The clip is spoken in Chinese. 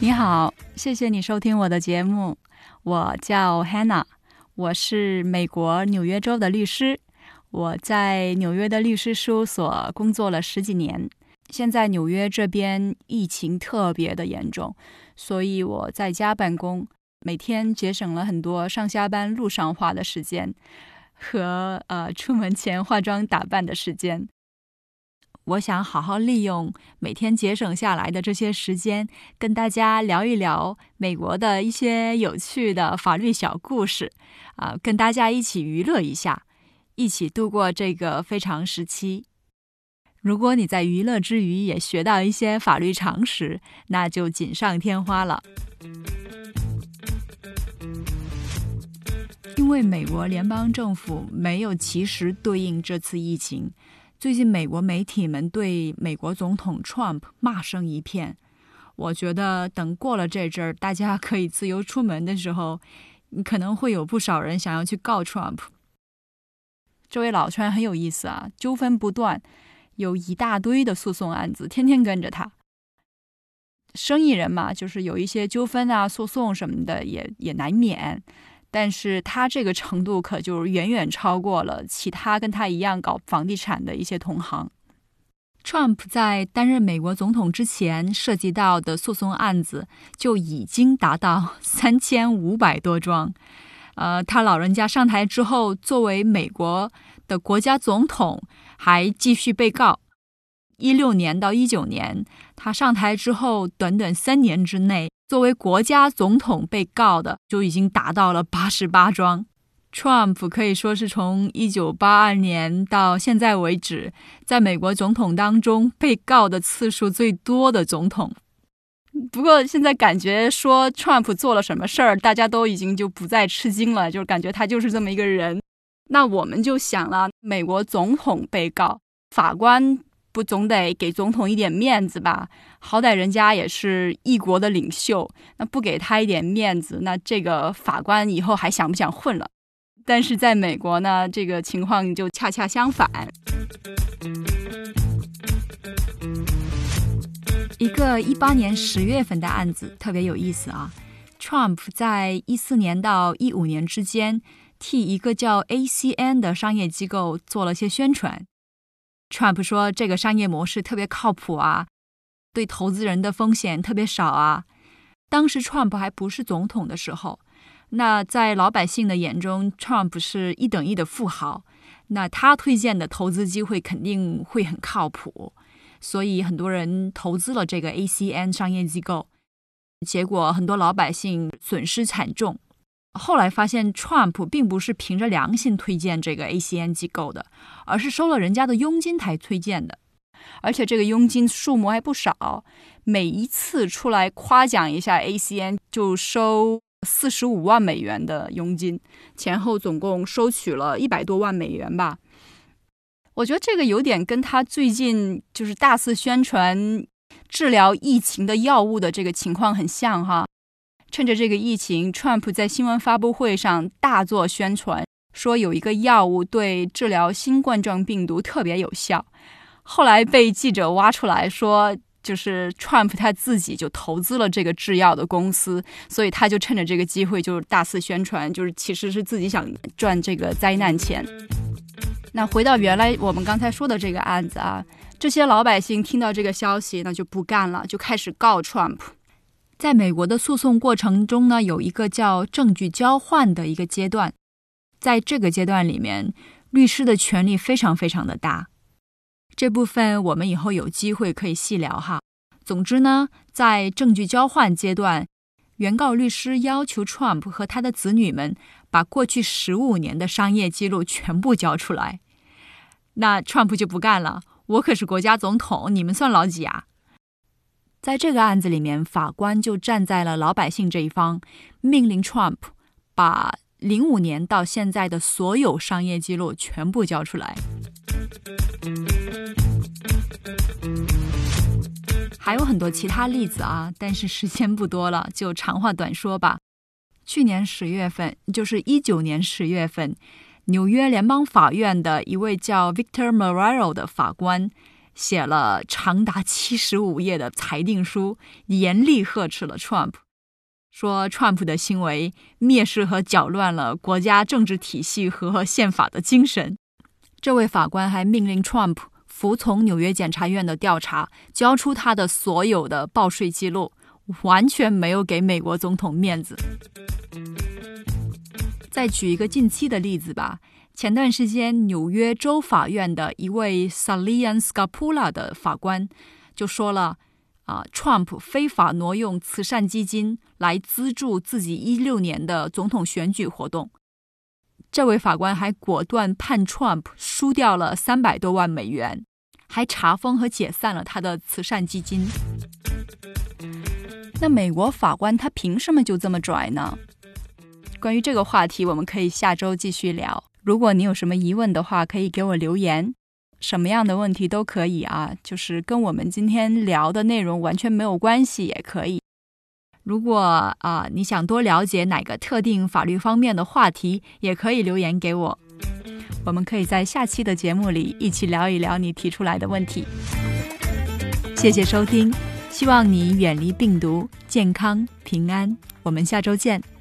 你好，谢谢你收听我的节目。我叫 Hannah，我是美国纽约州的律师。我在纽约的律师事务所工作了十几年。现在纽约这边疫情特别的严重，所以我在家办公，每天节省了很多上下班路上花的时间和呃出门前化妆打扮的时间。我想好好利用每天节省下来的这些时间，跟大家聊一聊美国的一些有趣的法律小故事，啊，跟大家一起娱乐一下，一起度过这个非常时期。如果你在娱乐之余也学到一些法律常识，那就锦上添花了。因为美国联邦政府没有及时对应这次疫情。最近，美国媒体们对美国总统 Trump 骂声一片。我觉得等过了这阵儿，大家可以自由出门的时候，可能会有不少人想要去告 Trump。这位老川很有意思啊，纠纷不断，有一大堆的诉讼案子，天天跟着他。生意人嘛，就是有一些纠纷啊、诉讼什么的，也也难免。但是他这个程度可就远远超过了其他跟他一样搞房地产的一些同行。Trump 在担任美国总统之前涉及到的诉讼案子就已经达到三千五百多桩。呃，他老人家上台之后，作为美国的国家总统，还继续被告。一六年到一九年，他上台之后，短短三年之内。作为国家总统被告的就已经达到了 八十八桩，Trump 可以说是从一九八二年到现在为止，在美国总统当中被告的次数最多的总统。不过现在感觉说 Trump 做了什么事儿，大家都已经就不再吃惊了，就是感觉他就是这么一个人。那我们就想了，美国总统被告，法官。不总得给总统一点面子吧？好歹人家也是一国的领袖，那不给他一点面子，那这个法官以后还想不想混了？但是在美国呢，这个情况就恰恰相反。一个一八年十月份的案子特别有意思啊，Trump 在一四年到一五年之间，替一个叫 ACN 的商业机构做了些宣传。Trump 说这个商业模式特别靠谱啊，对投资人的风险特别少啊。当时 Trump 还不是总统的时候，那在老百姓的眼中，Trump 是一等一的富豪，那他推荐的投资机会肯定会很靠谱，所以很多人投资了这个 ACN 商业机构，结果很多老百姓损失惨重。后来发现，Trump 并不是凭着良心推荐这个 ACN 机构的，而是收了人家的佣金才推荐的，而且这个佣金数目还不少。每一次出来夸奖一下 ACN，就收四十五万美元的佣金，前后总共收取了一百多万美元吧。我觉得这个有点跟他最近就是大肆宣传治疗疫情的药物的这个情况很像哈。趁着这个疫情，Trump 在新闻发布会上大做宣传，说有一个药物对治疗新冠状病毒特别有效。后来被记者挖出来说，就是 Trump 他自己就投资了这个制药的公司，所以他就趁着这个机会就大肆宣传，就是其实是自己想赚这个灾难钱。那回到原来我们刚才说的这个案子啊，这些老百姓听到这个消息，那就不干了，就开始告 Trump。在美国的诉讼过程中呢，有一个叫证据交换的一个阶段，在这个阶段里面，律师的权力非常非常的大。这部分我们以后有机会可以细聊哈。总之呢，在证据交换阶段，原告律师要求 Trump 和他的子女们把过去十五年的商业记录全部交出来。那 Trump 就不干了，我可是国家总统，你们算老几啊？在这个案子里面，法官就站在了老百姓这一方，命令 Trump 把零五年到现在的所有商业记录全部交出来。还有很多其他例子啊，但是时间不多了，就长话短说吧。去年十月份，就是一九年十月份，纽约联邦法院的一位叫 Victor Morero 的法官写了长达七十五页的裁定书，严厉呵斥了 Trump，说 Trump 的行为蔑视和搅乱了国家政治体系和宪法的精神。这位法官还命令 Trump 服从纽约检察院的调查，交出他的所有的报税记录，完全没有给美国总统面子。再举一个近期的例子吧。前段时间，纽约州法院的一位 Salian Scapula 的法官就说了：“啊，Trump 非法挪用慈善基金来资助自己一六年的总统选举活动。”这位法官还果断判 Trump 输掉了三百多万美元，还查封和解散了他的慈善基金。那美国法官他凭什么就这么拽呢？关于这个话题，我们可以下周继续聊。如果你有什么疑问的话，可以给我留言，什么样的问题都可以啊，就是跟我们今天聊的内容完全没有关系也可以。如果啊你想多了解哪个特定法律方面的话题，也可以留言给我，我们可以在下期的节目里一起聊一聊你提出来的问题。谢谢收听，希望你远离病毒，健康平安。我们下周见。